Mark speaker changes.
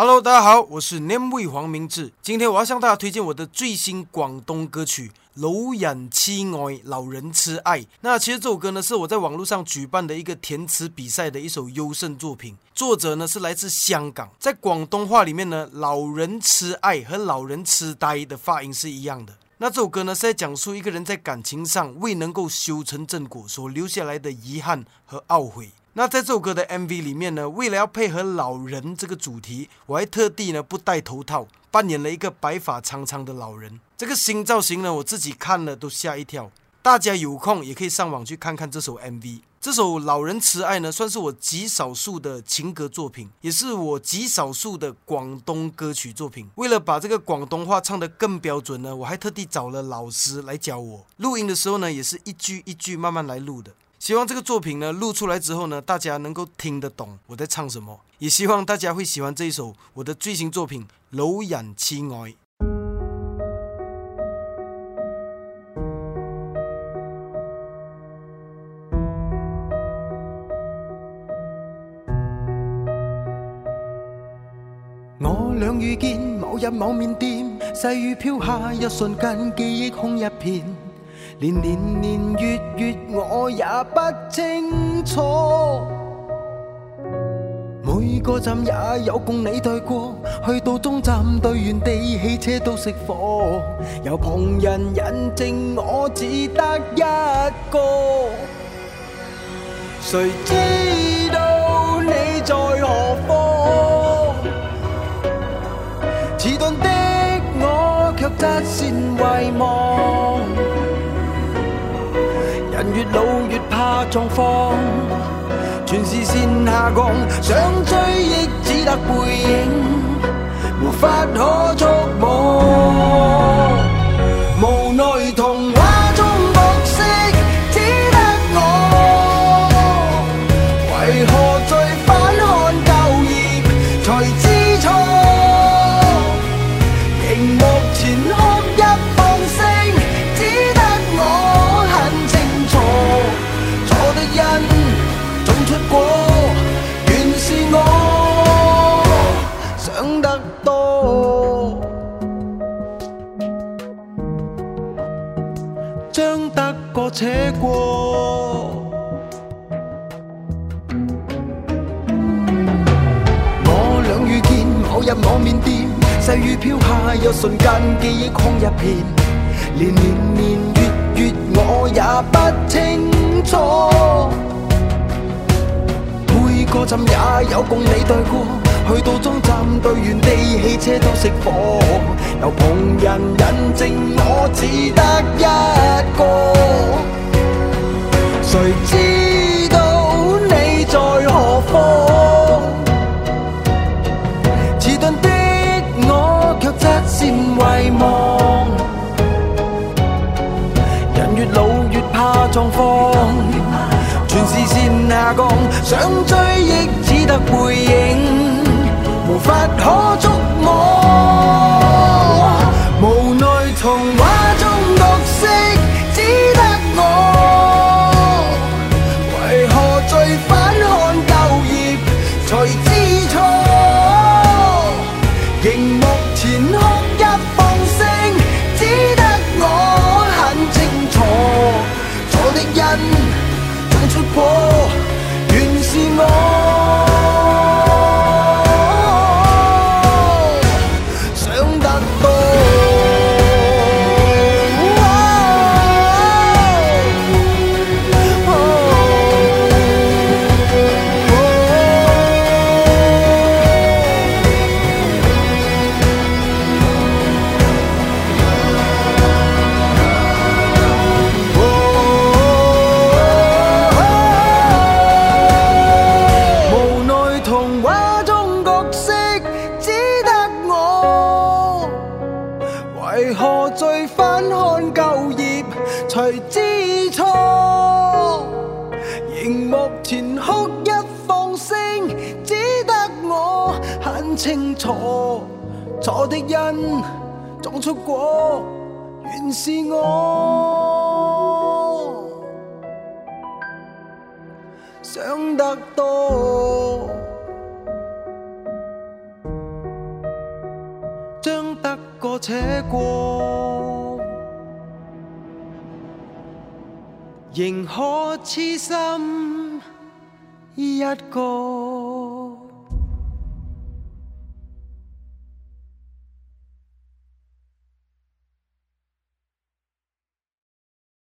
Speaker 1: Hello，大家好，我是 n a m e 味黄明志。今天我要向大家推荐我的最新广东歌曲《楼染妻爱》，老人痴爱。那其实这首歌呢是我在网络上举办的一个填词比赛的一首优胜作品。作者呢是来自香港。在广东话里面呢，老人痴爱和老人痴呆的发音是一样的。那这首歌呢是在讲述一个人在感情上未能够修成正果所留下来的遗憾和懊悔。那在这首歌的 MV 里面呢，为了要配合“老人”这个主题，我还特地呢不戴头套，扮演了一个白发苍苍的老人。这个新造型呢，我自己看了都吓一跳。大家有空也可以上网去看看这首 MV。这首《老人痴爱》呢，算是我极少数的情歌作品，也是我极少数的广东歌曲作品。为了把这个广东话唱得更标准呢，我还特地找了老师来教我。录音的时候呢，也是一句一句慢慢来录的。希望这个作品呢录出来之后呢，大家能够听得懂我在唱什么，也希望大家会喜欢这一首我的最新作品《楼染痴爱》。
Speaker 2: 我俩遇见某日某面店，细雨飘下，一瞬间记忆空一片。年年年月月，我也不清楚。每个站也有共你待过，去到终站对原地，汽车都熄火。有旁人引证，我只得一个。谁知道你在何方？迟钝的我却执线遗忘。越老越怕状况，全视线下降，想追忆只得背影，无法可。多将得过且过，我俩遇见某日我面店，细雨飘下，有瞬间记忆空一片，年年年月月我也不清楚，每个站也有共你对过。去到终站，对原地，汽车都熄火，由旁人引证，我只得一个。谁知道你在何方？迟钝的我却执先遗忘。人越老越怕状况，全视线下降，想追忆只得背影。法可捉。才知错，荧幕前哭一放声，只得我很清楚，错的因，种出果，原是我想得多，将得过且过。仍可痴心一个。